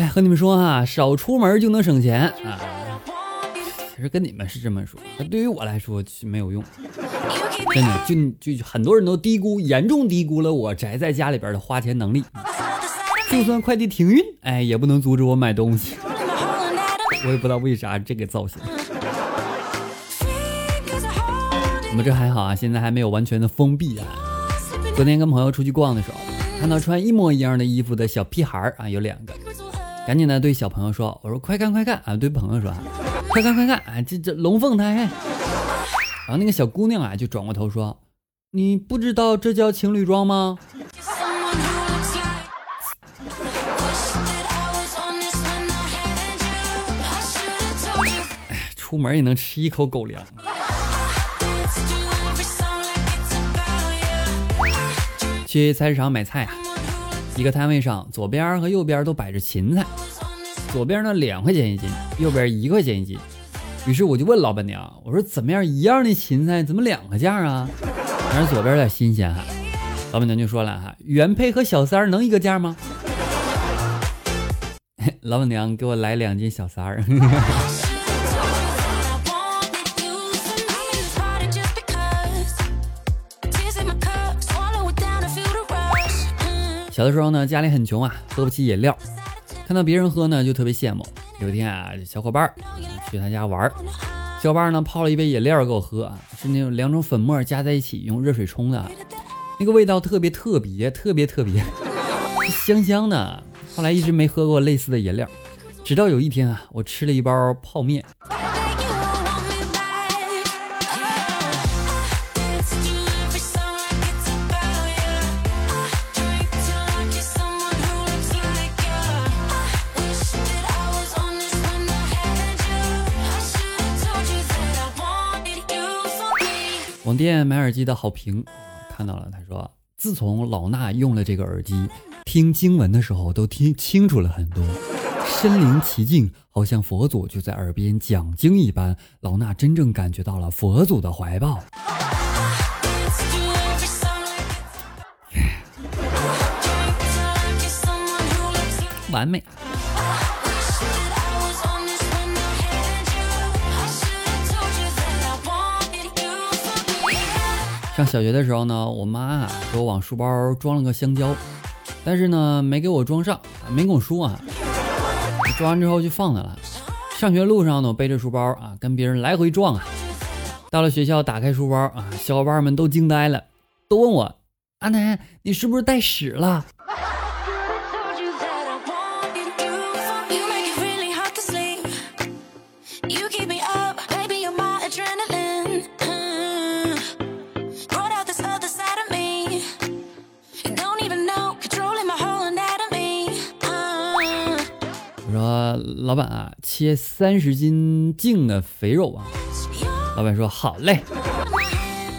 哎，和你们说啊，少出门就能省钱啊！其实跟你们是这么说，但对于我来说是没有用。真的，就就很多人都低估，严重低估了我宅在家里边的花钱能力。就算快递停运，哎，也不能阻止我买东西。我也不知道为啥这个造型。我们这还好啊，现在还没有完全的封闭啊。昨天跟朋友出去逛的时候，看到穿一模一样的衣服的小屁孩啊，有两个。赶紧的对小朋友说：“我说快看快看啊！”对朋友说：“快看快看啊！这这龙凤胎。”然后那个小姑娘啊就转过头说：“你不知道这叫情侣装吗？”哎，出门也能吃一口狗粮。去菜市场买菜啊。一个摊位上，左边和右边都摆着芹菜，左边呢两块钱一斤，右边一块钱一斤。于是我就问老板娘，我说怎么样，一样的芹菜怎么两个价啊？反正左边有点新鲜哈。老板娘就说了哈，原配和小三儿能一个价吗？老板娘给我来两斤小三儿。小的时候呢，家里很穷啊，喝不起饮料，看到别人喝呢，就特别羡慕。有一天啊，小伙伴去他家玩，小伙伴呢泡了一杯饮料给我喝，是那种两种粉末加在一起用热水冲的，那个味道特别特别特别特别，香香的。后来一直没喝过类似的饮料，直到有一天啊，我吃了一包泡面。网店买耳机的好评，看到了。他说：“自从老衲用了这个耳机，听经文的时候都听清楚了很多，身临其境，好像佛祖就在耳边讲经一般。老衲真正感觉到了佛祖的怀抱。”完美。上小学的时候呢，我妈啊给我往书包装了个香蕉，但是呢没给我装上，没跟我说啊。装完之后就放那了。上学路上呢，我背着书包啊，跟别人来回撞啊。到了学校，打开书包啊，小伙伴们都惊呆了，都问我：“阿南，你是不是带屎了？”老板啊，切三十斤净的肥肉啊！老板说好嘞，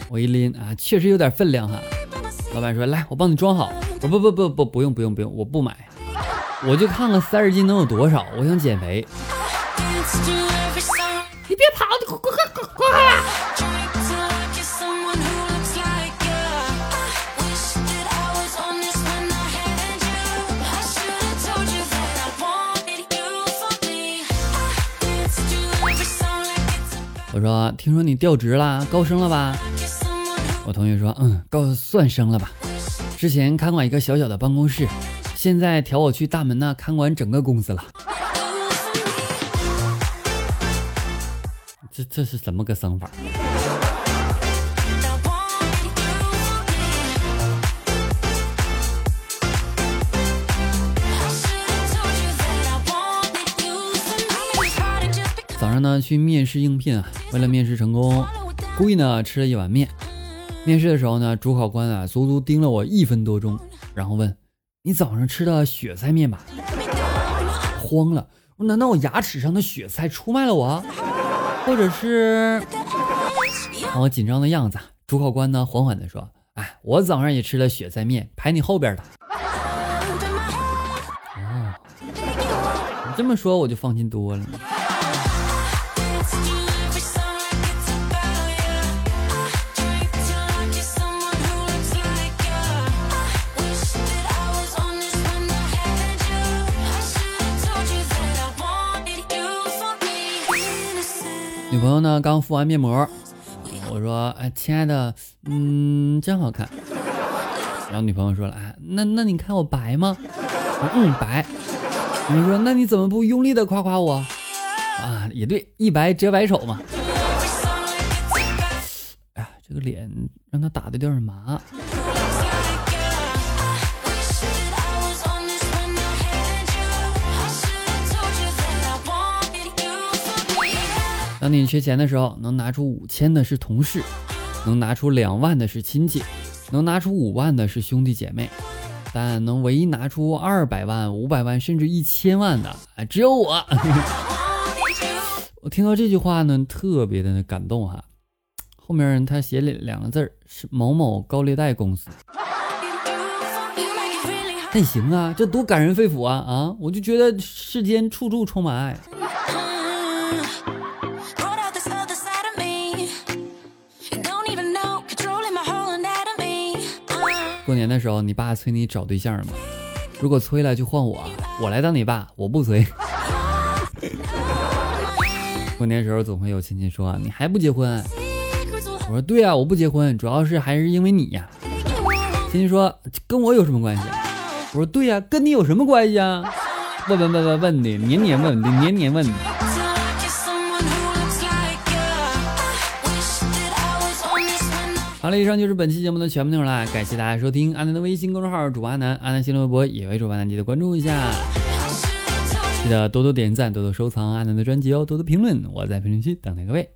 我一拎啊，确实有点分量哈。老板说来，我帮你装好。我不不不不不用不用不用，我不买，我就看看三十斤能有多少，我想减肥。我说，听说你调职啦，高升了吧？我同学说，嗯，高算升了吧。之前看管一个小小的办公室，现在调我去大门那，看管整个公司了。这这是什么个升法？去面试应聘啊，为了面试成功，故意呢吃了一碗面。面试的时候呢，主考官啊足足盯了我一分多钟，然后问：“你早上吃的雪菜面吧？”慌了，难道我牙齿上的雪菜出卖了我？或者是看我紧张的样子，主考官呢缓缓的说：“哎，我早上也吃了雪菜面，排你后边的。”哦，你这么说我就放心多了。女朋友呢？刚敷完面膜，我说：“哎，亲爱的，嗯，真好看。”然后女朋友说了：“哎，那那你看我白吗？”嗯，白。我说：“那你怎么不用力的夸夸我？”啊，也对，一白遮百丑嘛。哎呀，这个脸让他打的有点麻。当你缺钱的时候，能拿出五千的是同事，能拿出两万的是亲戚，能拿出五万的是兄弟姐妹，但能唯一拿出二百万、五百万甚至一千万的，啊，只有我。我听到这句话呢，特别的感动哈。后面他写了两个字儿，是某某高利贷公司。那行啊，这多感人肺腑啊啊！我就觉得世间处处充满爱。过年的时候，你爸催你找对象吗？如果催了，就换我，我来当你爸，我不催。过年时候总会有亲戚说你还不结婚？我说对啊，我不结婚，主要是还是因为你呀。亲戚说跟我有什么关系？我说对呀，跟你有什么关系啊？问问问问问的，年年问的，年年问的。好了，以上就是本期节目的全部内容了，感谢大家收听阿南的微信公众号主播阿南，阿南新浪微博也为主播阿南，记得关注一下，记得多多点赞，多多收藏阿南的专辑哦，多多评论，我在评论区等待各位。